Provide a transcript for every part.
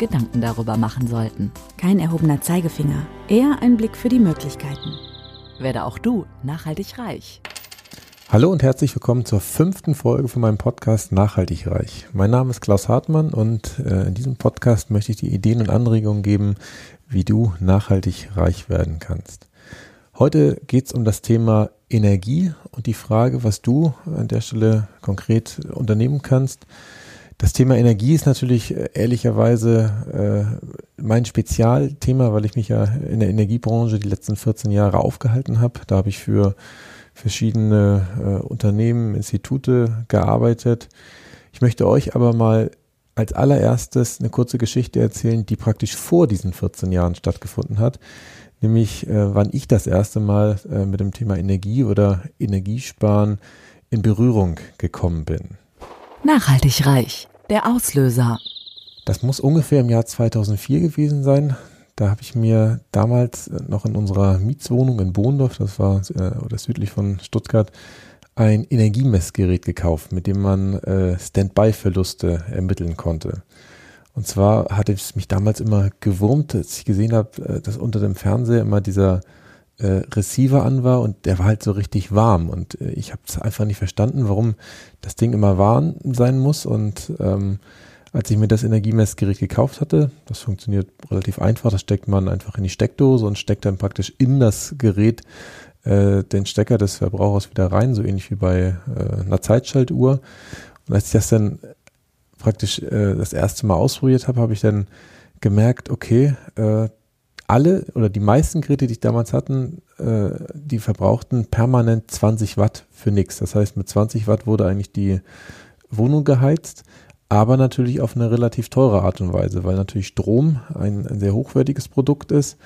Gedanken darüber machen sollten. Kein erhobener Zeigefinger, eher ein Blick für die Möglichkeiten. Werde auch du nachhaltig reich. Hallo und herzlich willkommen zur fünften Folge von meinem Podcast Nachhaltig Reich. Mein Name ist Klaus Hartmann und äh, in diesem Podcast möchte ich dir Ideen und Anregungen geben, wie du nachhaltig reich werden kannst. Heute geht es um das Thema Energie und die Frage, was du an der Stelle konkret unternehmen kannst, das Thema Energie ist natürlich äh, ehrlicherweise äh, mein Spezialthema, weil ich mich ja in der Energiebranche die letzten 14 Jahre aufgehalten habe. Da habe ich für verschiedene äh, Unternehmen, Institute gearbeitet. Ich möchte euch aber mal als allererstes eine kurze Geschichte erzählen, die praktisch vor diesen 14 Jahren stattgefunden hat, nämlich äh, wann ich das erste Mal äh, mit dem Thema Energie oder Energiesparen in Berührung gekommen bin. Nachhaltig reich. Der Auslöser. Das muss ungefähr im Jahr 2004 gewesen sein. Da habe ich mir damals noch in unserer Mietswohnung in Bohndorf, das war äh, oder südlich von Stuttgart, ein Energiemessgerät gekauft, mit dem man äh, Standby-Verluste ermitteln konnte. Und zwar hatte es mich damals immer gewurmt, als ich gesehen habe, äh, dass unter dem Fernseher immer dieser äh, Receiver an war und der war halt so richtig warm und äh, ich habe es einfach nicht verstanden, warum das Ding immer warm sein muss und ähm, als ich mir das Energiemessgerät gekauft hatte, das funktioniert relativ einfach, das steckt man einfach in die Steckdose und steckt dann praktisch in das Gerät äh, den Stecker des Verbrauchers wieder rein, so ähnlich wie bei äh, einer Zeitschaltuhr. Und als ich das dann praktisch äh, das erste Mal ausprobiert habe, habe ich dann gemerkt, okay, äh, alle oder die meisten Geräte, die ich damals hatten, äh, die verbrauchten permanent 20 Watt für nichts. Das heißt, mit 20 Watt wurde eigentlich die Wohnung geheizt, aber natürlich auf eine relativ teure Art und Weise, weil natürlich Strom ein, ein sehr hochwertiges Produkt ist.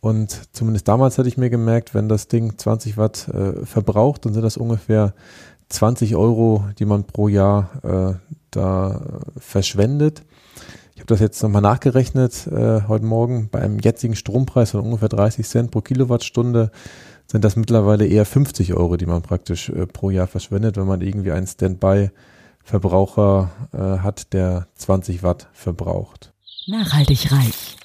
Und zumindest damals hatte ich mir gemerkt, wenn das Ding 20 Watt äh, verbraucht, dann sind das ungefähr 20 Euro, die man pro Jahr äh, da verschwendet. Ich habe das jetzt nochmal nachgerechnet äh, heute Morgen. Bei einem jetzigen Strompreis von ungefähr 30 Cent pro Kilowattstunde sind das mittlerweile eher 50 Euro, die man praktisch äh, pro Jahr verschwendet, wenn man irgendwie einen Standby-Verbraucher äh, hat, der 20 Watt verbraucht. Nachhaltig reich.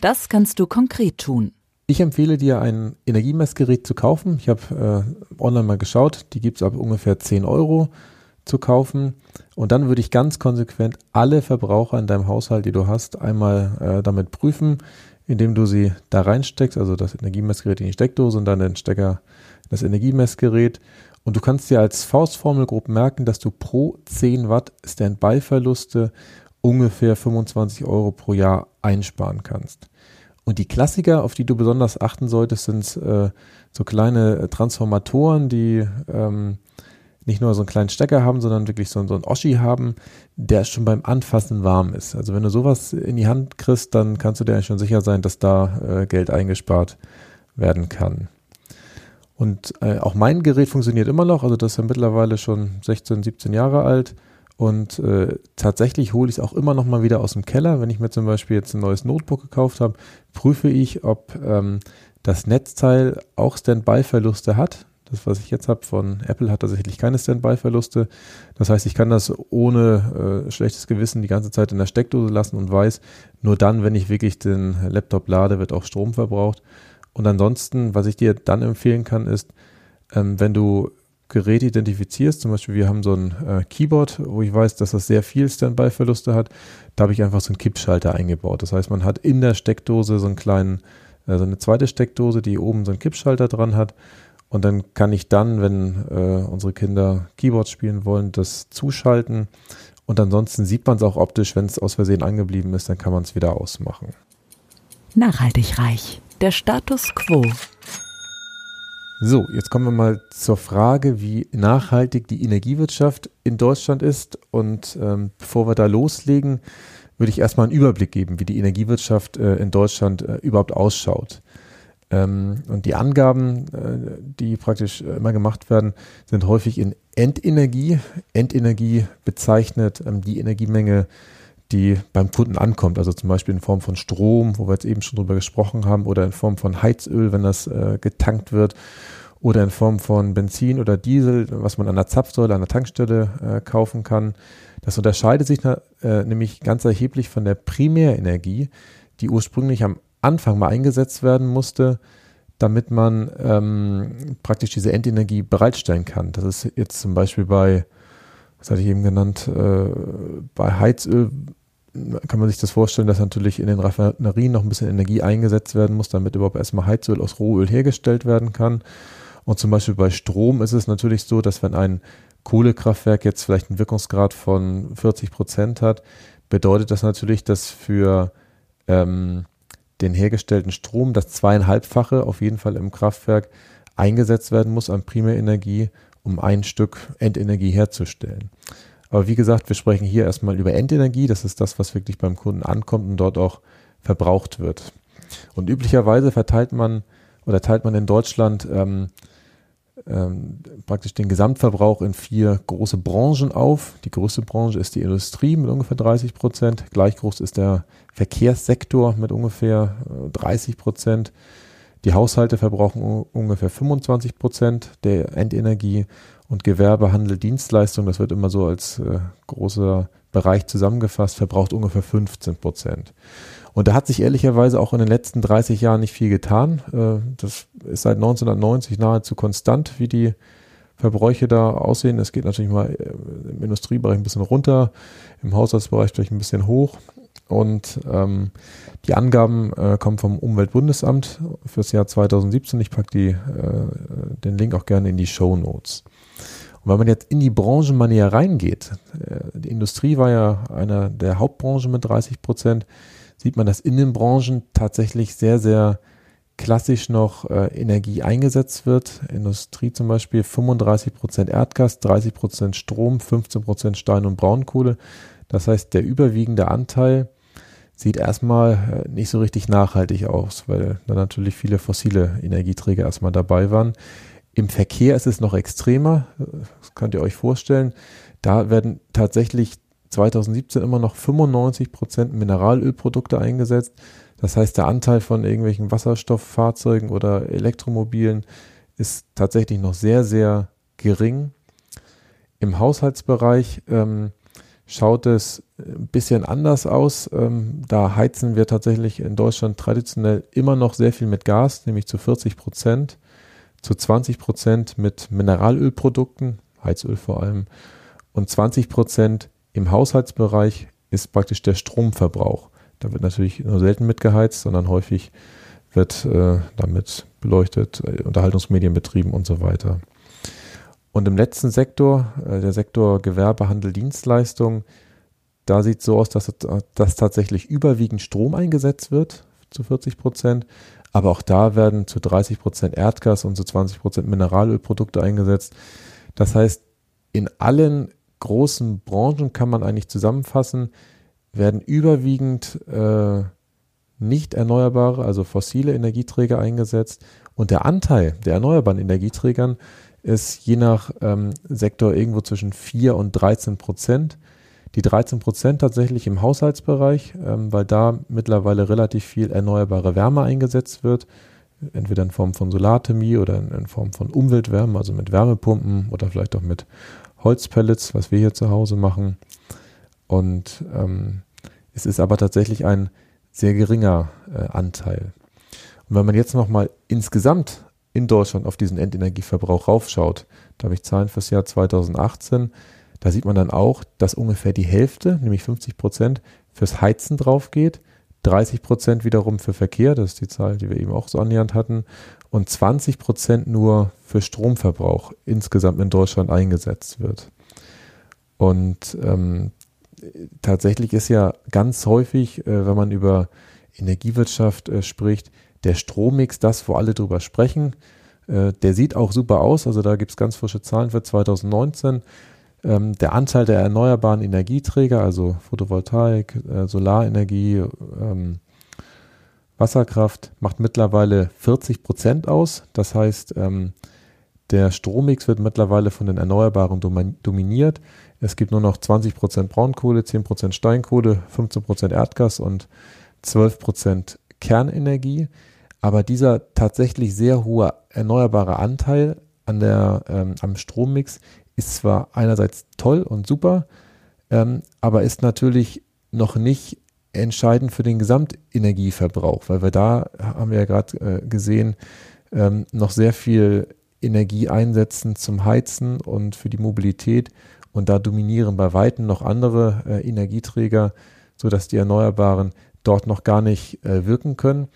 Das kannst du konkret tun. Ich empfehle dir, ein Energiemessgerät zu kaufen. Ich habe äh, online mal geschaut, die gibt es ab ungefähr 10 Euro zu kaufen. Und dann würde ich ganz konsequent alle Verbraucher in deinem Haushalt, die du hast, einmal äh, damit prüfen, indem du sie da reinsteckst, also das Energiemessgerät in die Steckdose und dann den Stecker das Energiemessgerät. Und du kannst dir als Faustformel grob merken, dass du pro 10 Watt Standby-Verluste ungefähr 25 Euro pro Jahr einsparen kannst. Und die Klassiker, auf die du besonders achten solltest, sind äh, so kleine Transformatoren, die ähm, nicht nur so einen kleinen Stecker haben, sondern wirklich so, so einen Oschi haben, der schon beim Anfassen warm ist. Also wenn du sowas in die Hand kriegst, dann kannst du dir schon sicher sein, dass da äh, Geld eingespart werden kann. Und äh, auch mein Gerät funktioniert immer noch, also das ist ja mittlerweile schon 16, 17 Jahre alt. Und äh, tatsächlich hole ich es auch immer noch mal wieder aus dem Keller. Wenn ich mir zum Beispiel jetzt ein neues Notebook gekauft habe, prüfe ich, ob ähm, das Netzteil auch Standby-Verluste hat. Das, was ich jetzt habe von Apple, hat tatsächlich keine Standby-Verluste. Das heißt, ich kann das ohne äh, schlechtes Gewissen die ganze Zeit in der Steckdose lassen und weiß, nur dann, wenn ich wirklich den Laptop lade, wird auch Strom verbraucht. Und ansonsten, was ich dir dann empfehlen kann, ist, ähm, wenn du Geräte identifizierst, zum Beispiel wir haben so ein äh, Keyboard, wo ich weiß, dass das sehr viel Standby-Verluste hat, da habe ich einfach so einen Kippschalter eingebaut. Das heißt, man hat in der Steckdose so einen kleinen, äh, so eine zweite Steckdose, die oben so einen Kippschalter dran hat und dann kann ich dann, wenn äh, unsere Kinder Keyboard spielen wollen, das zuschalten. Und ansonsten sieht man es auch optisch, wenn es aus Versehen angeblieben ist, dann kann man es wieder ausmachen. Nachhaltig reich. Der Status quo. So, jetzt kommen wir mal zur Frage, wie nachhaltig die Energiewirtschaft in Deutschland ist. Und ähm, bevor wir da loslegen, würde ich erstmal einen Überblick geben, wie die Energiewirtschaft äh, in Deutschland äh, überhaupt ausschaut. Ähm, und die Angaben, äh, die praktisch immer gemacht werden, sind häufig in Endenergie. Endenergie bezeichnet ähm, die Energiemenge, die beim Kunden ankommt, also zum Beispiel in Form von Strom, wo wir jetzt eben schon drüber gesprochen haben, oder in Form von Heizöl, wenn das äh, getankt wird, oder in Form von Benzin oder Diesel, was man an der Zapfsäule, an der Tankstelle äh, kaufen kann. Das unterscheidet sich äh, nämlich ganz erheblich von der Primärenergie, die ursprünglich am Anfang mal eingesetzt werden musste, damit man ähm, praktisch diese Endenergie bereitstellen kann. Das ist jetzt zum Beispiel bei, was hatte ich eben genannt, äh, bei Heizöl kann man sich das vorstellen, dass natürlich in den Raffinerien noch ein bisschen Energie eingesetzt werden muss, damit überhaupt erstmal Heizöl aus Rohöl hergestellt werden kann. Und zum Beispiel bei Strom ist es natürlich so, dass wenn ein Kohlekraftwerk jetzt vielleicht einen Wirkungsgrad von 40 Prozent hat, bedeutet das natürlich, dass für ähm, den hergestellten Strom das zweieinhalbfache auf jeden Fall im Kraftwerk eingesetzt werden muss an Primärenergie, um ein Stück Endenergie herzustellen. Aber wie gesagt, wir sprechen hier erstmal über Endenergie. Das ist das, was wirklich beim Kunden ankommt und dort auch verbraucht wird. Und üblicherweise verteilt man oder teilt man in Deutschland ähm, ähm, praktisch den Gesamtverbrauch in vier große Branchen auf. Die größte Branche ist die Industrie mit ungefähr 30 Prozent. Gleich groß ist der Verkehrssektor mit ungefähr 30 äh, Prozent. Die Haushalte verbrauchen ungefähr 25 Prozent der Endenergie und Gewerbe, Handel, Dienstleistung, das wird immer so als äh, großer Bereich zusammengefasst, verbraucht ungefähr 15 Prozent. Und da hat sich ehrlicherweise auch in den letzten 30 Jahren nicht viel getan. Äh, das ist seit 1990 nahezu konstant, wie die Verbräuche da aussehen. Es geht natürlich mal äh, im Industriebereich ein bisschen runter, im Haushaltsbereich vielleicht ein bisschen hoch. Und ähm, die Angaben äh, kommen vom Umweltbundesamt fürs Jahr 2017. Ich packe die, äh, den Link auch gerne in die Show Notes. Und wenn man jetzt in die Branchen mal näher reingeht, äh, die Industrie war ja einer der Hauptbranchen mit 30 Prozent, sieht man, dass in den Branchen tatsächlich sehr, sehr klassisch noch äh, Energie eingesetzt wird. Industrie zum Beispiel 35 Prozent Erdgas, 30 Prozent Strom, 15 Prozent Stein- und Braunkohle. Das heißt, der überwiegende Anteil sieht erstmal äh, nicht so richtig nachhaltig aus, weil da natürlich viele fossile Energieträger erstmal dabei waren. Im Verkehr ist es noch extremer, das könnt ihr euch vorstellen. Da werden tatsächlich 2017 immer noch 95 Prozent Mineralölprodukte eingesetzt. Das heißt, der Anteil von irgendwelchen Wasserstofffahrzeugen oder Elektromobilen ist tatsächlich noch sehr, sehr gering. Im Haushaltsbereich ähm, schaut es ein bisschen anders aus. Ähm, da heizen wir tatsächlich in Deutschland traditionell immer noch sehr viel mit Gas, nämlich zu 40 Prozent, zu 20 Prozent mit Mineralölprodukten, Heizöl vor allem, und 20 Prozent im Haushaltsbereich ist praktisch der Stromverbrauch. Da wird natürlich nur selten mitgeheizt, sondern häufig wird äh, damit beleuchtet, äh, Unterhaltungsmedien betrieben und so weiter. Und im letzten Sektor, äh, der Sektor Gewerbe, Handel, Dienstleistung, da sieht es so aus, dass, dass tatsächlich überwiegend Strom eingesetzt wird, zu 40 Prozent. Aber auch da werden zu 30 Prozent Erdgas und zu 20 Prozent Mineralölprodukte eingesetzt. Das heißt, in allen großen Branchen kann man eigentlich zusammenfassen, werden überwiegend äh, nicht erneuerbare, also fossile Energieträger eingesetzt. Und der Anteil der erneuerbaren Energieträgern ist je nach ähm, Sektor irgendwo zwischen 4 und 13 Prozent. Die 13 Prozent tatsächlich im Haushaltsbereich, ähm, weil da mittlerweile relativ viel erneuerbare Wärme eingesetzt wird, entweder in Form von Solarthermie oder in Form von Umweltwärme, also mit Wärmepumpen oder vielleicht auch mit Holzpellets, was wir hier zu Hause machen. Und ähm, es ist aber tatsächlich ein sehr geringer äh, Anteil. Und wenn man jetzt nochmal insgesamt in Deutschland auf diesen Endenergieverbrauch raufschaut, da habe ich Zahlen fürs Jahr 2018, da sieht man dann auch, dass ungefähr die Hälfte, nämlich 50 Prozent, fürs Heizen drauf geht, 30 Prozent wiederum für Verkehr, das ist die Zahl, die wir eben auch so annähernd hatten, und 20 Prozent nur für Stromverbrauch insgesamt in Deutschland eingesetzt wird. Und ähm, tatsächlich ist ja ganz häufig, äh, wenn man über Energiewirtschaft äh, spricht, der Strommix das, wo alle drüber sprechen. Äh, der sieht auch super aus, also da gibt es ganz frische Zahlen für 2019. Ähm, der Anteil der erneuerbaren Energieträger, also Photovoltaik, äh, Solarenergie, ähm, Wasserkraft, macht mittlerweile 40 Prozent aus. Das heißt, ähm, der Strommix wird mittlerweile von den Erneuerbaren dominiert. Es gibt nur noch 20 Prozent Braunkohle, 10 Prozent Steinkohle, 15 Prozent Erdgas und 12 Prozent Kernenergie. Aber dieser tatsächlich sehr hohe erneuerbare Anteil an der, ähm, am Strommix ist zwar einerseits toll und super, ähm, aber ist natürlich noch nicht entscheidend für den Gesamtenergieverbrauch, weil wir da, haben wir ja gerade äh, gesehen, ähm, noch sehr viel Energie einsetzen zum Heizen und für die Mobilität. Und da dominieren bei Weitem noch andere äh, Energieträger, sodass die Erneuerbaren dort noch gar nicht äh, wirken können.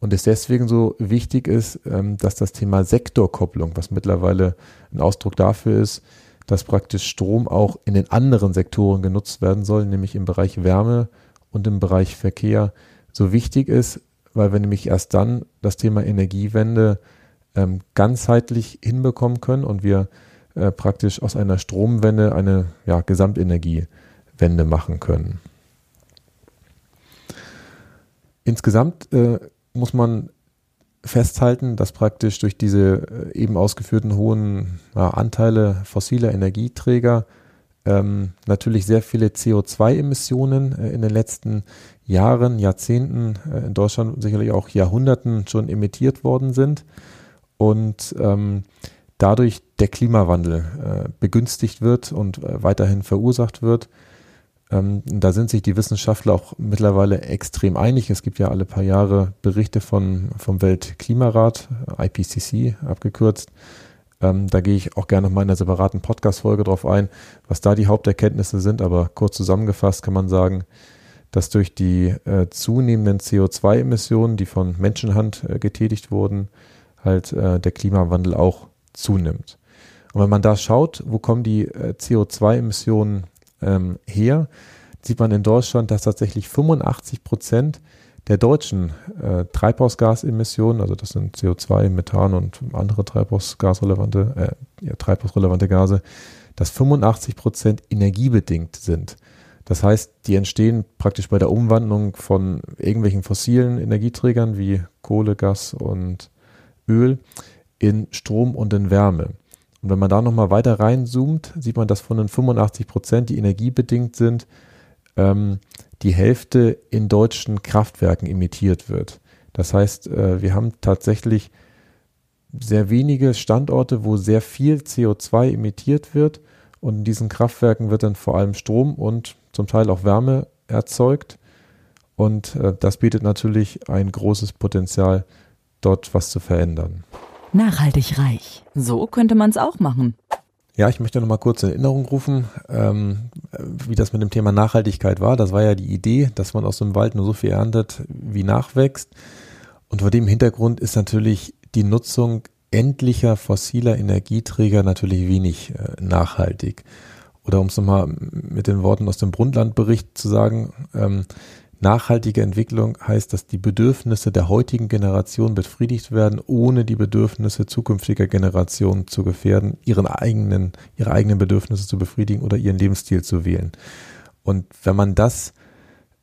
Und es deswegen so wichtig ist, ähm, dass das Thema Sektorkopplung, was mittlerweile ein Ausdruck dafür ist, dass praktisch Strom auch in den anderen Sektoren genutzt werden soll, nämlich im Bereich Wärme und im Bereich Verkehr, so wichtig ist, weil wir nämlich erst dann das Thema Energiewende ähm, ganzheitlich hinbekommen können und wir äh, praktisch aus einer Stromwende eine ja, Gesamtenergiewende machen können. Insgesamt äh, muss man festhalten, dass praktisch durch diese äh, eben ausgeführten hohen Anteile fossiler Energieträger ähm, natürlich sehr viele CO2-Emissionen äh, in den letzten Jahren, Jahrzehnten, äh, in Deutschland sicherlich auch Jahrhunderten schon emittiert worden sind und ähm, dadurch der Klimawandel äh, begünstigt wird und äh, weiterhin verursacht wird. Ähm, da sind sich die Wissenschaftler auch mittlerweile extrem einig. Es gibt ja alle paar Jahre Berichte von, vom Weltklimarat, IPCC abgekürzt. Ähm, da gehe ich auch gerne noch mal in einer separaten Podcast-Folge drauf ein, was da die Haupterkenntnisse sind. Aber kurz zusammengefasst kann man sagen, dass durch die äh, zunehmenden CO2-Emissionen, die von Menschenhand äh, getätigt wurden, halt äh, der Klimawandel auch zunimmt. Und wenn man da schaut, wo kommen die äh, CO2-Emissionen ähm, her, sieht man in Deutschland, dass tatsächlich 85 Prozent der deutschen äh, Treibhausgasemissionen, also das sind CO2, Methan und andere Treibhausgasrelevante, äh, ja, treibhausrelevante Gase, dass 85 Prozent energiebedingt sind. Das heißt, die entstehen praktisch bei der Umwandlung von irgendwelchen fossilen Energieträgern wie Kohle, Gas und Öl in Strom und in Wärme. Und wenn man da nochmal weiter reinzoomt, sieht man, dass von den 85 Prozent, die energiebedingt sind, ähm, die Hälfte in deutschen Kraftwerken emittiert wird. Das heißt, äh, wir haben tatsächlich sehr wenige Standorte, wo sehr viel CO2 emittiert wird. Und in diesen Kraftwerken wird dann vor allem Strom und zum Teil auch Wärme erzeugt. Und äh, das bietet natürlich ein großes Potenzial dort was zu verändern. Nachhaltig reich. So könnte man es auch machen. Ja, ich möchte noch mal kurz in Erinnerung rufen, ähm, wie das mit dem Thema Nachhaltigkeit war. Das war ja die Idee, dass man aus dem Wald nur so viel erntet, wie nachwächst. Und vor dem Hintergrund ist natürlich die Nutzung endlicher fossiler Energieträger natürlich wenig äh, nachhaltig. Oder um es nochmal mit den Worten aus dem Brundtland-Bericht zu sagen, ähm, Nachhaltige Entwicklung heißt, dass die Bedürfnisse der heutigen Generation befriedigt werden, ohne die Bedürfnisse zukünftiger Generationen zu gefährden, ihren eigenen, ihre eigenen Bedürfnisse zu befriedigen oder ihren Lebensstil zu wählen. Und wenn man das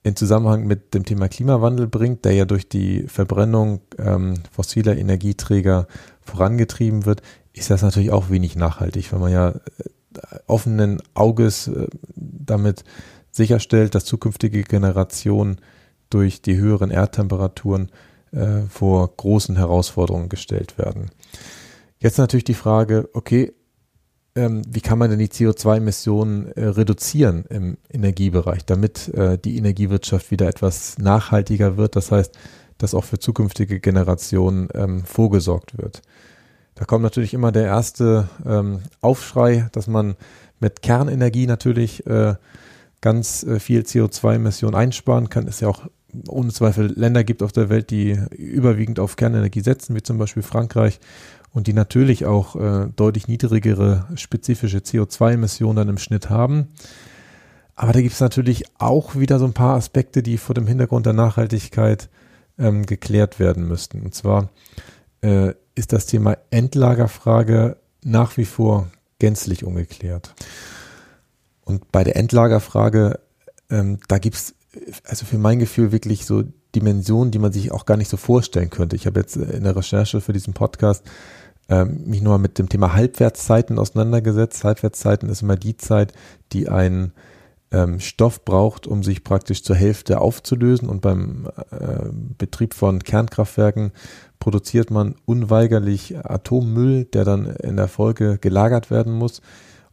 in Zusammenhang mit dem Thema Klimawandel bringt, der ja durch die Verbrennung ähm, fossiler Energieträger vorangetrieben wird, ist das natürlich auch wenig nachhaltig, weil man ja äh, offenen Auges äh, damit sicherstellt, dass zukünftige Generationen durch die höheren Erdtemperaturen äh, vor großen Herausforderungen gestellt werden. Jetzt natürlich die Frage, okay, ähm, wie kann man denn die CO2-Emissionen äh, reduzieren im Energiebereich, damit äh, die Energiewirtschaft wieder etwas nachhaltiger wird, das heißt, dass auch für zukünftige Generationen ähm, vorgesorgt wird. Da kommt natürlich immer der erste ähm, Aufschrei, dass man mit Kernenergie natürlich äh, ganz äh, viel CO2-Emissionen einsparen kann. Es ja auch ohne Zweifel Länder gibt auf der Welt, die überwiegend auf Kernenergie setzen, wie zum Beispiel Frankreich, und die natürlich auch äh, deutlich niedrigere spezifische CO2-Emissionen dann im Schnitt haben. Aber da gibt es natürlich auch wieder so ein paar Aspekte, die vor dem Hintergrund der Nachhaltigkeit ähm, geklärt werden müssten. Und zwar äh, ist das Thema Endlagerfrage nach wie vor gänzlich ungeklärt. Und bei der Endlagerfrage, ähm, da gibt's also für mein Gefühl wirklich so Dimensionen, die man sich auch gar nicht so vorstellen könnte. Ich habe jetzt in der Recherche für diesen Podcast ähm, mich nur mit dem Thema Halbwertszeiten auseinandergesetzt. Halbwertszeiten ist immer die Zeit, die ein ähm, Stoff braucht, um sich praktisch zur Hälfte aufzulösen. Und beim äh, Betrieb von Kernkraftwerken produziert man unweigerlich Atommüll, der dann in der Folge gelagert werden muss.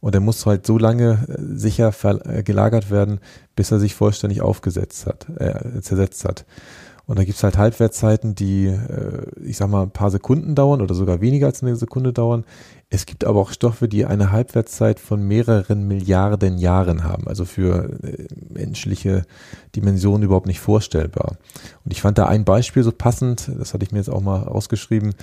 Und er muss halt so lange äh, sicher äh, gelagert werden, bis er sich vollständig aufgesetzt hat, äh, zersetzt hat. Und da gibt's halt Halbwertszeiten, die, äh, ich sag mal, ein paar Sekunden dauern oder sogar weniger als eine Sekunde dauern. Es gibt aber auch Stoffe, die eine Halbwertszeit von mehreren Milliarden Jahren haben. Also für äh, menschliche Dimensionen überhaupt nicht vorstellbar. Und ich fand da ein Beispiel so passend, das hatte ich mir jetzt auch mal ausgeschrieben,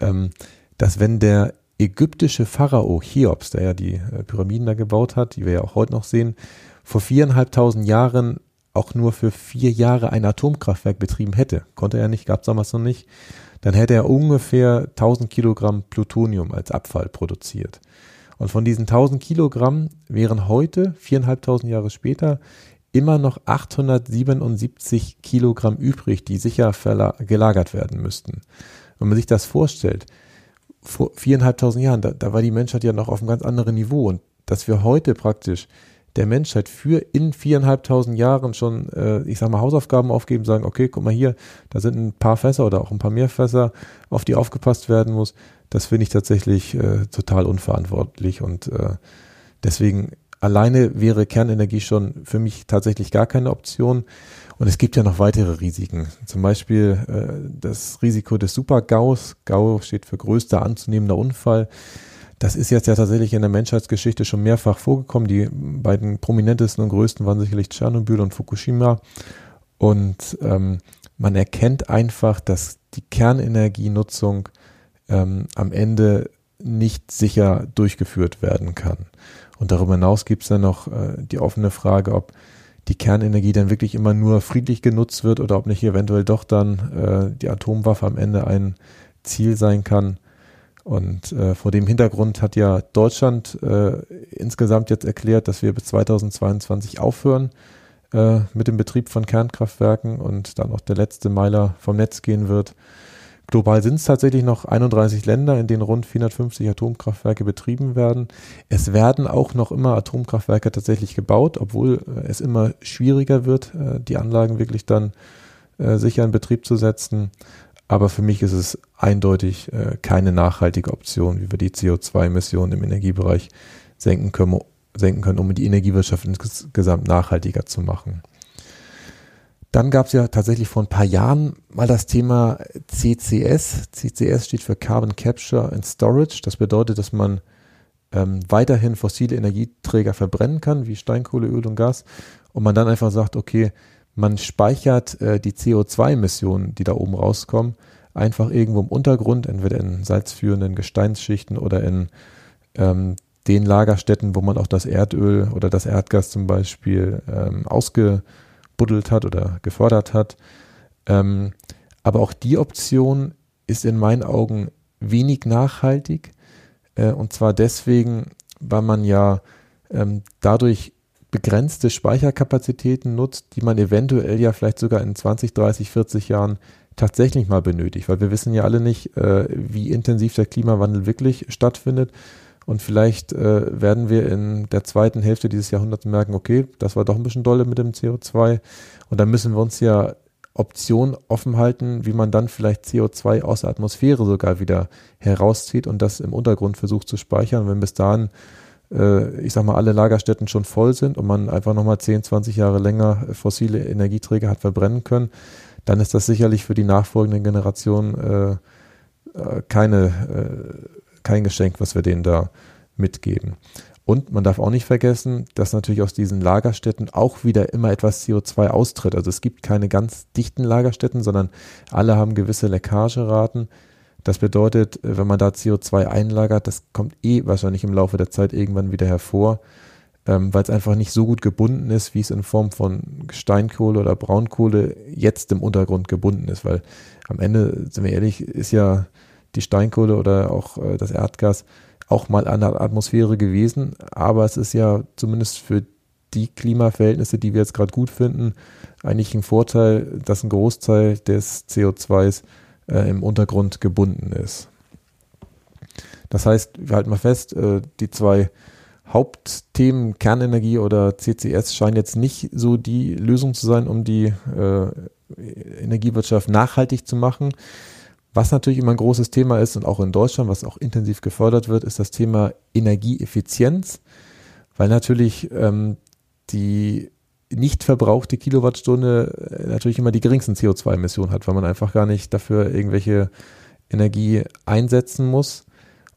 ähm, dass wenn der ägyptische Pharao Cheops, der ja die äh, Pyramiden da gebaut hat, die wir ja auch heute noch sehen, vor viereinhalbtausend Jahren auch nur für vier Jahre ein Atomkraftwerk betrieben hätte, konnte er nicht, gab es damals noch nicht, dann hätte er ungefähr 1000 Kilogramm Plutonium als Abfall produziert. Und von diesen 1000 Kilogramm wären heute, viereinhalbtausend Jahre später, immer noch 877 Kilogramm übrig, die sicher gelagert werden müssten. Wenn man sich das vorstellt, vor viereinhalbtausend Jahren, da, da war die Menschheit ja noch auf einem ganz anderen Niveau und dass wir heute praktisch der Menschheit für in viereinhalbtausend Jahren schon, äh, ich sag mal, Hausaufgaben aufgeben, sagen, okay, guck mal hier, da sind ein paar Fässer oder auch ein paar mehr Fässer, auf die aufgepasst werden muss. Das finde ich tatsächlich äh, total unverantwortlich und äh, deswegen alleine wäre Kernenergie schon für mich tatsächlich gar keine Option. Und es gibt ja noch weitere Risiken. Zum Beispiel äh, das Risiko des Super-GAUs. GAU steht für größter anzunehmender Unfall. Das ist jetzt ja tatsächlich in der Menschheitsgeschichte schon mehrfach vorgekommen. Die beiden prominentesten und größten waren sicherlich Tschernobyl und Fukushima. Und ähm, man erkennt einfach, dass die Kernenergienutzung ähm, am Ende nicht sicher durchgeführt werden kann. Und darüber hinaus gibt es dann noch äh, die offene Frage, ob die Kernenergie dann wirklich immer nur friedlich genutzt wird oder ob nicht eventuell doch dann äh, die Atomwaffe am Ende ein Ziel sein kann. Und äh, vor dem Hintergrund hat ja Deutschland äh, insgesamt jetzt erklärt, dass wir bis 2022 aufhören äh, mit dem Betrieb von Kernkraftwerken und dann auch der letzte Meiler vom Netz gehen wird. Global sind es tatsächlich noch 31 Länder, in denen rund 450 Atomkraftwerke betrieben werden. Es werden auch noch immer Atomkraftwerke tatsächlich gebaut, obwohl äh, es immer schwieriger wird, äh, die Anlagen wirklich dann äh, sicher in Betrieb zu setzen. Aber für mich ist es eindeutig keine nachhaltige Option, wie wir die CO2-Emissionen im Energiebereich senken können, senken können, um die Energiewirtschaft insgesamt nachhaltiger zu machen. Dann gab es ja tatsächlich vor ein paar Jahren mal das Thema CCS. CCS steht für Carbon Capture and Storage. Das bedeutet, dass man ähm, weiterhin fossile Energieträger verbrennen kann, wie Steinkohle, Öl und Gas. Und man dann einfach sagt, okay, man speichert äh, die CO2-Emissionen, die da oben rauskommen, einfach irgendwo im Untergrund, entweder in salzführenden Gesteinsschichten oder in ähm, den Lagerstätten, wo man auch das Erdöl oder das Erdgas zum Beispiel ähm, ausgebuddelt hat oder gefördert hat. Ähm, aber auch die Option ist in meinen Augen wenig nachhaltig. Äh, und zwar deswegen, weil man ja ähm, dadurch begrenzte Speicherkapazitäten nutzt, die man eventuell ja vielleicht sogar in 20, 30, 40 Jahren tatsächlich mal benötigt, weil wir wissen ja alle nicht, äh, wie intensiv der Klimawandel wirklich stattfindet. Und vielleicht äh, werden wir in der zweiten Hälfte dieses Jahrhunderts merken, okay, das war doch ein bisschen dolle mit dem CO2. Und dann müssen wir uns ja Optionen offen halten, wie man dann vielleicht CO2 aus der Atmosphäre sogar wieder herauszieht und das im Untergrund versucht zu speichern. Wenn bis dahin äh, ich sag mal, alle Lagerstätten schon voll sind und man einfach nochmal 10, 20 Jahre länger fossile Energieträger hat verbrennen können, dann ist das sicherlich für die nachfolgenden Generationen äh, äh, keine, äh, kein Geschenk, was wir denen da mitgeben. Und man darf auch nicht vergessen, dass natürlich aus diesen Lagerstätten auch wieder immer etwas CO2 austritt. Also es gibt keine ganz dichten Lagerstätten, sondern alle haben gewisse Leckageraten. Das bedeutet, wenn man da CO2 einlagert, das kommt eh wahrscheinlich im Laufe der Zeit irgendwann wieder hervor, ähm, weil es einfach nicht so gut gebunden ist, wie es in Form von Steinkohle oder Braunkohle jetzt im Untergrund gebunden ist. Weil am Ende, sind wir ehrlich, ist ja die Steinkohle oder auch äh, das Erdgas auch mal an der Atmosphäre gewesen, aber es ist ja zumindest für die Klimaverhältnisse, die wir jetzt gerade gut finden, eigentlich ein Vorteil, dass ein Großteil des CO2s äh, im Untergrund gebunden ist. Das heißt, wir halten mal fest, äh, die zwei Hauptthemen Kernenergie oder CCS scheinen jetzt nicht so die Lösung zu sein, um die äh, Energiewirtschaft nachhaltig zu machen. Was natürlich immer ein großes Thema ist und auch in Deutschland, was auch intensiv gefördert wird, ist das Thema Energieeffizienz, weil natürlich ähm, die nicht verbrauchte Kilowattstunde äh, natürlich immer die geringsten CO2-Emissionen hat, weil man einfach gar nicht dafür irgendwelche Energie einsetzen muss.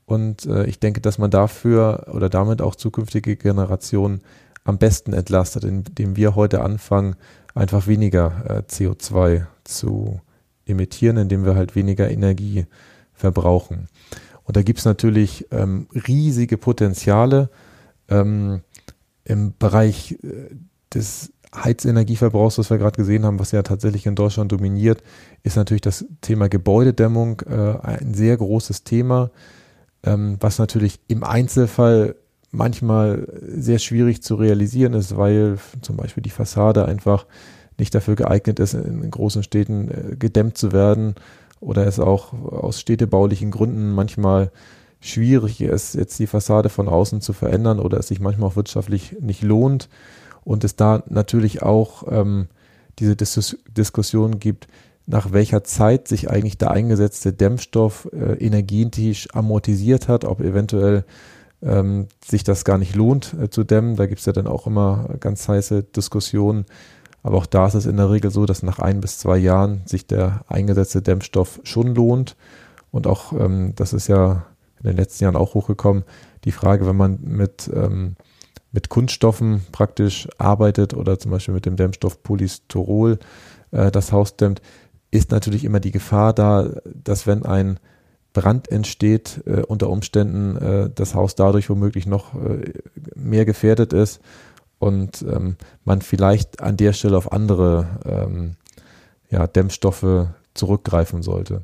Und äh, ich denke, dass man dafür oder damit auch zukünftige Generationen am besten entlastet, indem wir heute anfangen, einfach weniger äh, CO2 zu emittieren, indem wir halt weniger Energie verbrauchen. Und da gibt es natürlich ähm, riesige Potenziale ähm, im Bereich äh, des Heizenergieverbrauchs, was wir gerade gesehen haben, was ja tatsächlich in Deutschland dominiert, ist natürlich das Thema Gebäudedämmung äh, ein sehr großes Thema, ähm, was natürlich im Einzelfall manchmal sehr schwierig zu realisieren ist, weil zum Beispiel die Fassade einfach nicht dafür geeignet ist, in großen Städten äh, gedämmt zu werden oder es auch aus städtebaulichen Gründen manchmal schwierig ist, jetzt die Fassade von außen zu verändern oder es sich manchmal auch wirtschaftlich nicht lohnt und es da natürlich auch ähm, diese Dis Diskussion gibt, nach welcher Zeit sich eigentlich der eingesetzte Dämmstoff äh, energetisch amortisiert hat, ob eventuell ähm, sich das gar nicht lohnt äh, zu dämmen. Da gibt es ja dann auch immer ganz heiße Diskussionen. Aber auch da ist es in der Regel so, dass nach ein bis zwei Jahren sich der eingesetzte Dämmstoff schon lohnt. Und auch, ähm, das ist ja in den letzten Jahren auch hochgekommen, die Frage, wenn man mit, ähm, mit Kunststoffen praktisch arbeitet oder zum Beispiel mit dem Dämmstoff Polystyrol äh, das Haus dämmt, ist natürlich immer die Gefahr da, dass wenn ein Brand entsteht, äh, unter Umständen äh, das Haus dadurch womöglich noch äh, mehr gefährdet ist und ähm, man vielleicht an der Stelle auf andere ähm, ja, Dämmstoffe zurückgreifen sollte.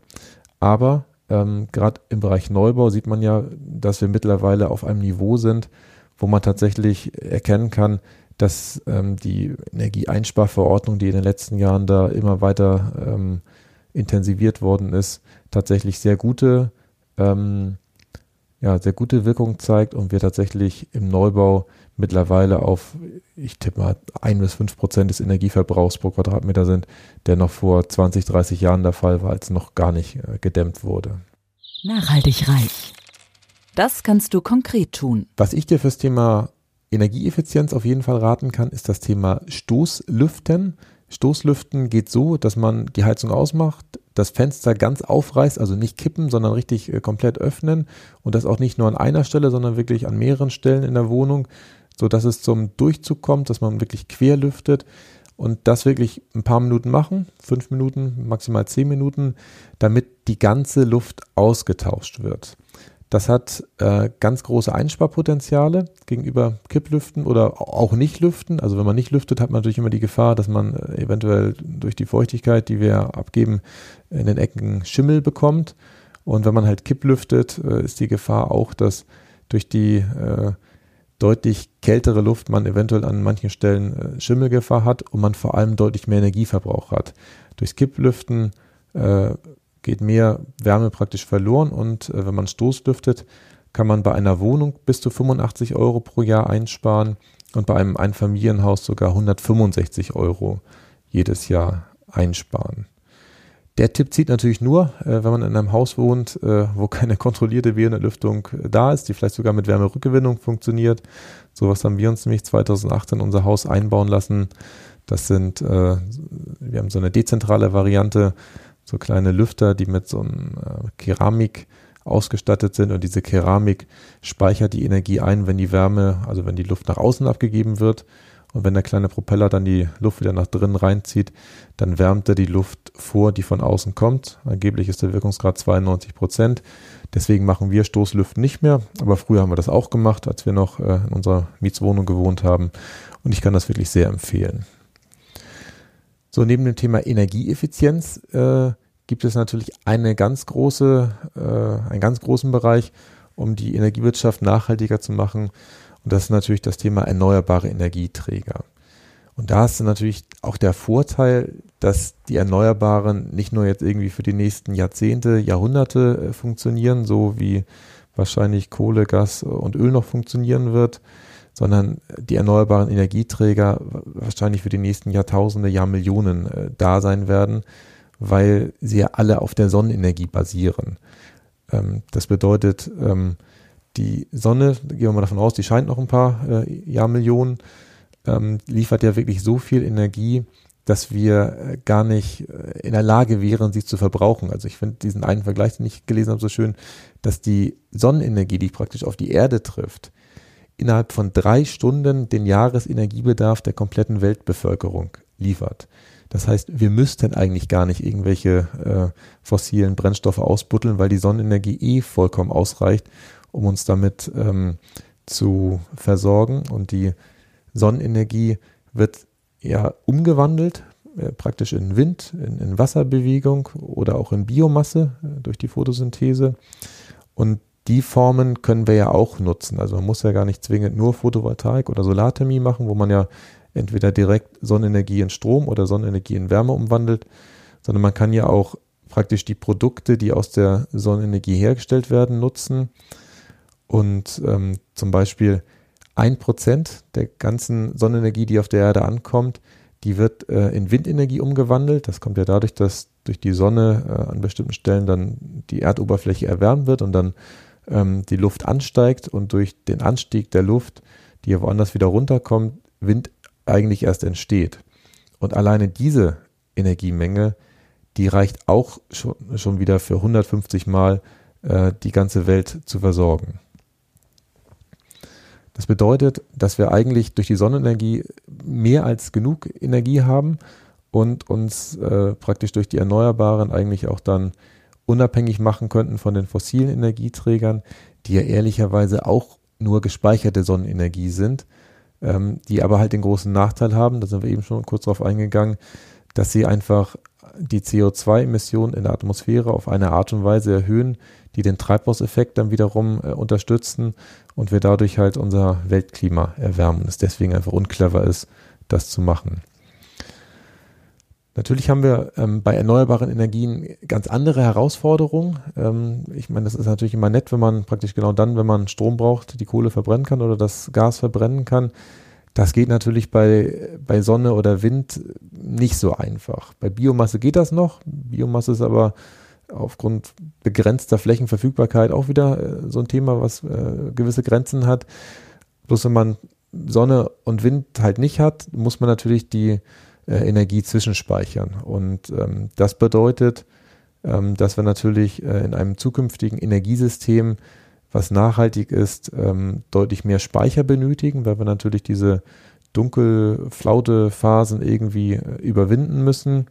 Aber ähm, gerade im Bereich Neubau sieht man ja, dass wir mittlerweile auf einem Niveau sind, wo man tatsächlich erkennen kann, dass ähm, die Energieeinsparverordnung, die in den letzten Jahren da immer weiter ähm, intensiviert worden ist, tatsächlich sehr gute, ähm, ja, sehr gute Wirkung zeigt und wir tatsächlich im Neubau mittlerweile auf, ich tippe mal, ein bis fünf Prozent des Energieverbrauchs pro Quadratmeter sind, der noch vor 20, 30 Jahren der Fall war, als noch gar nicht äh, gedämmt wurde. Nachhaltig reich. Das kannst du konkret tun. Was ich dir fürs Thema Energieeffizienz auf jeden Fall raten kann, ist das Thema Stoßlüften. Stoßlüften geht so, dass man die Heizung ausmacht, das Fenster ganz aufreißt, also nicht kippen, sondern richtig äh, komplett öffnen und das auch nicht nur an einer Stelle, sondern wirklich an mehreren Stellen in der Wohnung, so dass es zum Durchzug kommt, dass man wirklich quer lüftet und das wirklich ein paar Minuten machen, fünf Minuten, maximal zehn Minuten, damit die ganze Luft ausgetauscht wird. Das hat äh, ganz große Einsparpotenziale gegenüber Kipplüften oder auch nicht lüften. Also wenn man nicht lüftet, hat man natürlich immer die Gefahr, dass man äh, eventuell durch die Feuchtigkeit, die wir abgeben, in den Ecken Schimmel bekommt. Und wenn man halt kipplüftet, äh, ist die Gefahr auch, dass durch die äh, deutlich kältere Luft man eventuell an manchen Stellen äh, Schimmelgefahr hat und man vor allem deutlich mehr Energieverbrauch hat. Durchs Kipplüften äh, geht mehr Wärme praktisch verloren und äh, wenn man Stoßlüftet, kann man bei einer Wohnung bis zu 85 Euro pro Jahr einsparen und bei einem Einfamilienhaus sogar 165 Euro jedes Jahr einsparen. Der Tipp zieht natürlich nur, äh, wenn man in einem Haus wohnt, äh, wo keine kontrollierte Wärmelüftung äh, da ist, die vielleicht sogar mit Wärmerückgewinnung funktioniert. Sowas haben wir uns nämlich 2018 in unser Haus einbauen lassen. Das sind, wir haben so eine dezentrale Variante, so kleine Lüfter, die mit so einem Keramik ausgestattet sind und diese Keramik speichert die Energie ein, wenn die Wärme, also wenn die Luft nach außen abgegeben wird und wenn der kleine Propeller dann die Luft wieder nach drinnen reinzieht, dann wärmt er die Luft vor, die von außen kommt. Angeblich ist der Wirkungsgrad 92 Prozent. Deswegen machen wir Stoßlüften nicht mehr, aber früher haben wir das auch gemacht, als wir noch äh, in unserer Mietswohnung gewohnt haben und ich kann das wirklich sehr empfehlen. So, neben dem Thema Energieeffizienz äh, gibt es natürlich eine ganz große, äh, einen ganz großen Bereich, um die Energiewirtschaft nachhaltiger zu machen. Und das ist natürlich das Thema erneuerbare Energieträger. Und da ist natürlich auch der Vorteil, dass die Erneuerbaren nicht nur jetzt irgendwie für die nächsten Jahrzehnte, Jahrhunderte äh, funktionieren, so wie wahrscheinlich Kohle, Gas und Öl noch funktionieren wird, sondern die erneuerbaren Energieträger wahrscheinlich für die nächsten Jahrtausende, Jahrmillionen äh, da sein werden, weil sie ja alle auf der Sonnenenergie basieren. Ähm, das bedeutet, ähm, die Sonne, gehen wir mal davon aus, die scheint noch ein paar äh, Jahrmillionen ähm, liefert ja wirklich so viel Energie, dass wir äh, gar nicht äh, in der Lage wären, sie zu verbrauchen. Also ich finde diesen einen Vergleich, den ich gelesen habe, so schön, dass die Sonnenenergie, die praktisch auf die Erde trifft, innerhalb von drei Stunden den Jahresenergiebedarf der kompletten Weltbevölkerung liefert. Das heißt, wir müssten eigentlich gar nicht irgendwelche äh, fossilen Brennstoffe ausbutteln, weil die Sonnenenergie eh vollkommen ausreicht, um uns damit ähm, zu versorgen. Und die Sonnenenergie wird ja umgewandelt, äh, praktisch in Wind, in, in, Wasserbewegung oder auch in Biomasse äh, durch die Photosynthese. Und die Formen können wir ja auch nutzen. Also man muss ja gar nicht zwingend nur Photovoltaik oder Solarthermie machen, wo man ja entweder direkt Sonnenenergie in Strom oder Sonnenenergie in Wärme umwandelt, sondern man kann ja auch praktisch die Produkte, die aus der Sonnenenergie hergestellt werden, nutzen. Und ähm, zum Beispiel ein Prozent der ganzen Sonnenenergie, die auf der Erde ankommt, die wird äh, in Windenergie umgewandelt. Das kommt ja dadurch, dass durch die Sonne äh, an bestimmten Stellen dann die Erdoberfläche erwärmt wird und dann ähm, die Luft ansteigt und durch den Anstieg der Luft, die ja woanders wieder runterkommt, Wind eigentlich erst entsteht. Und alleine diese Energiemenge, die reicht auch schon, schon wieder für 150 Mal äh, die ganze Welt zu versorgen. Das bedeutet, dass wir eigentlich durch die Sonnenenergie mehr als genug Energie haben und uns äh, praktisch durch die Erneuerbaren eigentlich auch dann unabhängig machen könnten von den fossilen Energieträgern, die ja ehrlicherweise auch nur gespeicherte Sonnenenergie sind, ähm, die aber halt den großen Nachteil haben, da sind wir eben schon kurz drauf eingegangen, dass sie einfach die CO2-Emissionen in der Atmosphäre auf eine Art und Weise erhöhen, die den Treibhauseffekt dann wiederum äh, unterstützen und wir dadurch halt unser Weltklima erwärmen es deswegen einfach unclever ist, das zu machen. Natürlich haben wir ähm, bei erneuerbaren Energien ganz andere Herausforderungen. Ähm, ich meine, das ist natürlich immer nett, wenn man praktisch genau dann, wenn man Strom braucht, die Kohle verbrennen kann oder das Gas verbrennen kann. Das geht natürlich bei, bei Sonne oder Wind nicht so einfach. Bei Biomasse geht das noch. Biomasse ist aber aufgrund begrenzter Flächenverfügbarkeit auch wieder äh, so ein Thema, was äh, gewisse Grenzen hat. Bloß wenn man Sonne und Wind halt nicht hat, muss man natürlich die äh, Energie zwischenspeichern. Und ähm, das bedeutet, ähm, dass wir natürlich äh, in einem zukünftigen Energiesystem, was nachhaltig ist, ähm, deutlich mehr Speicher benötigen, weil wir natürlich diese dunkel-flaute Phasen irgendwie äh, überwinden müssen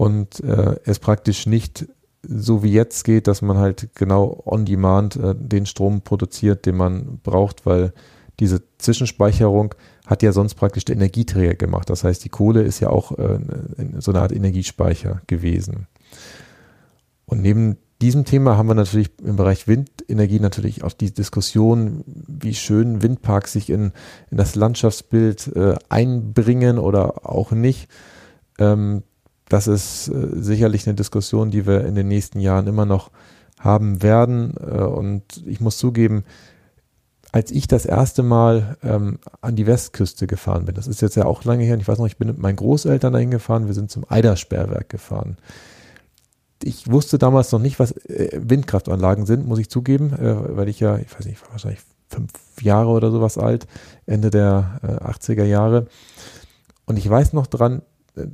und äh, es praktisch nicht so wie jetzt geht, dass man halt genau on demand äh, den Strom produziert, den man braucht, weil diese Zwischenspeicherung hat ja sonst praktisch der Energieträger gemacht. Das heißt, die Kohle ist ja auch äh, so eine Art Energiespeicher gewesen. Und neben diesem Thema haben wir natürlich im Bereich Windenergie natürlich auch die Diskussion, wie schön Windparks sich in, in das Landschaftsbild äh, einbringen oder auch nicht. Ähm, das ist äh, sicherlich eine Diskussion, die wir in den nächsten Jahren immer noch haben werden. Äh, und ich muss zugeben, als ich das erste Mal ähm, an die Westküste gefahren bin, das ist jetzt ja auch lange her, und ich weiß noch, ich bin mit meinen Großeltern dahin gefahren, wir sind zum Eidersperrwerk gefahren. Ich wusste damals noch nicht, was äh, Windkraftanlagen sind, muss ich zugeben, äh, weil ich ja, ich weiß nicht, wahrscheinlich fünf Jahre oder sowas alt, Ende der äh, 80er Jahre. Und ich weiß noch dran,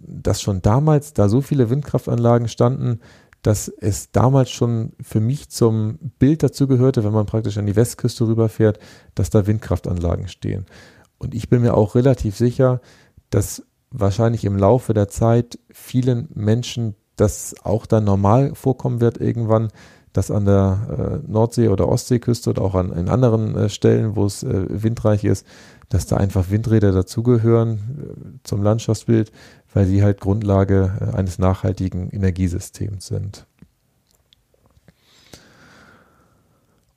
dass schon damals da so viele Windkraftanlagen standen, dass es damals schon für mich zum Bild dazu gehörte, wenn man praktisch an die Westküste rüberfährt, dass da Windkraftanlagen stehen. Und ich bin mir auch relativ sicher, dass wahrscheinlich im Laufe der Zeit vielen Menschen das auch dann normal vorkommen wird irgendwann, dass an der äh, Nordsee- oder Ostseeküste oder auch an, an anderen äh, Stellen, wo es äh, windreich ist, dass da einfach Windräder dazugehören äh, zum Landschaftsbild, weil sie halt Grundlage äh, eines nachhaltigen Energiesystems sind.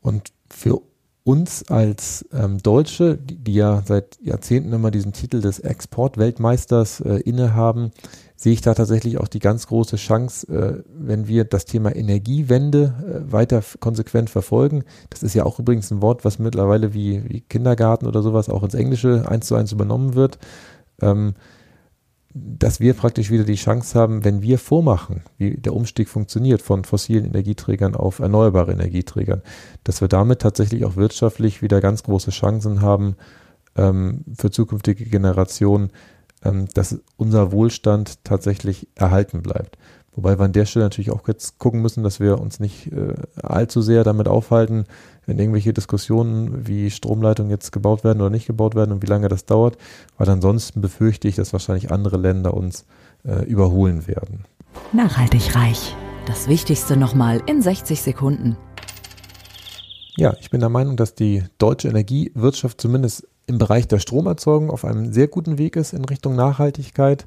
Und für uns als ähm, Deutsche, die, die, ja seit Jahrzehnten immer diesen Titel des Exportweltmeisters äh, innehaben, sehe ich da tatsächlich auch die ganz große Chance, äh, wenn wir das Thema Energiewende äh, weiter konsequent verfolgen. Das ist ja auch übrigens ein Wort, was mittlerweile wie, wie Kindergarten oder sowas auch ins Englische eins zu eins übernommen wird. Ähm, dass wir praktisch wieder die Chance haben, wenn wir vormachen, wie der Umstieg funktioniert von fossilen Energieträgern auf erneuerbare Energieträgern, dass wir damit tatsächlich auch wirtschaftlich wieder ganz große Chancen haben ähm, für zukünftige Generationen, ähm, dass unser Wohlstand tatsächlich erhalten bleibt. Wobei wir an der Stelle natürlich auch jetzt gucken müssen, dass wir uns nicht äh, allzu sehr damit aufhalten, in irgendwelche Diskussionen, wie Stromleitungen jetzt gebaut werden oder nicht gebaut werden und wie lange das dauert, weil ansonsten befürchte ich, dass wahrscheinlich andere Länder uns äh, überholen werden. Nachhaltig reich. Das Wichtigste nochmal in 60 Sekunden. Ja, ich bin der Meinung, dass die deutsche Energiewirtschaft zumindest im Bereich der Stromerzeugung auf einem sehr guten Weg ist in Richtung Nachhaltigkeit.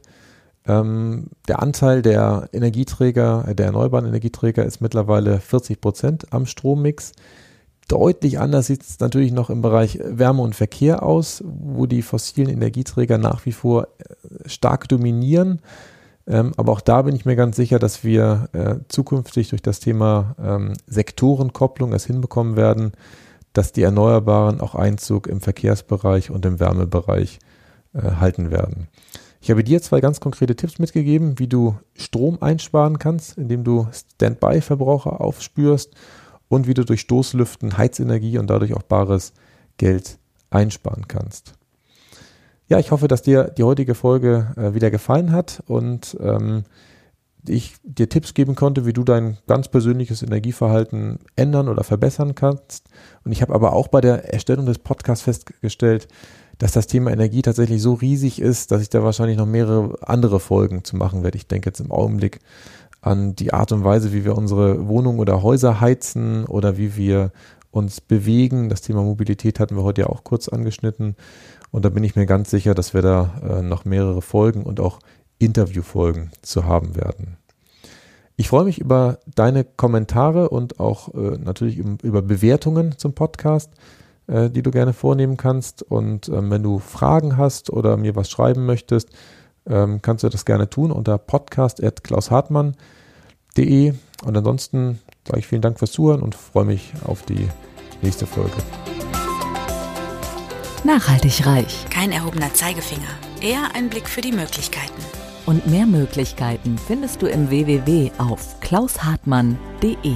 Ähm, der Anteil der Energieträger, äh, der erneuerbaren Energieträger ist mittlerweile 40 Prozent am Strommix. Deutlich anders sieht es natürlich noch im Bereich Wärme und Verkehr aus, wo die fossilen Energieträger nach wie vor äh, stark dominieren. Ähm, aber auch da bin ich mir ganz sicher, dass wir äh, zukünftig durch das Thema ähm, Sektorenkopplung es hinbekommen werden, dass die Erneuerbaren auch Einzug im Verkehrsbereich und im Wärmebereich äh, halten werden. Ich habe dir zwei ganz konkrete Tipps mitgegeben, wie du Strom einsparen kannst, indem du Standby-Verbraucher aufspürst und wie du durch Stoßlüften Heizenergie und dadurch auch bares Geld einsparen kannst. Ja, ich hoffe, dass dir die heutige Folge äh, wieder gefallen hat und ähm, ich dir Tipps geben konnte, wie du dein ganz persönliches Energieverhalten ändern oder verbessern kannst. Und ich habe aber auch bei der Erstellung des Podcasts festgestellt, dass das Thema Energie tatsächlich so riesig ist, dass ich da wahrscheinlich noch mehrere andere Folgen zu machen werde. Ich denke jetzt im Augenblick an die Art und Weise, wie wir unsere Wohnungen oder Häuser heizen oder wie wir uns bewegen. Das Thema Mobilität hatten wir heute ja auch kurz angeschnitten. Und da bin ich mir ganz sicher, dass wir da äh, noch mehrere Folgen und auch Interviewfolgen zu haben werden. Ich freue mich über deine Kommentare und auch äh, natürlich über Bewertungen zum Podcast. Äh, die du gerne vornehmen kannst. Und ähm, wenn du Fragen hast oder mir was schreiben möchtest, ähm, kannst du das gerne tun unter podcast.klaushartmann.de. Und ansonsten sage ich vielen Dank fürs Zuhören und freue mich auf die nächste Folge. Nachhaltig reich. Kein erhobener Zeigefinger, eher ein Blick für die Möglichkeiten. Und mehr Möglichkeiten findest du im www auf klaushartmann.de.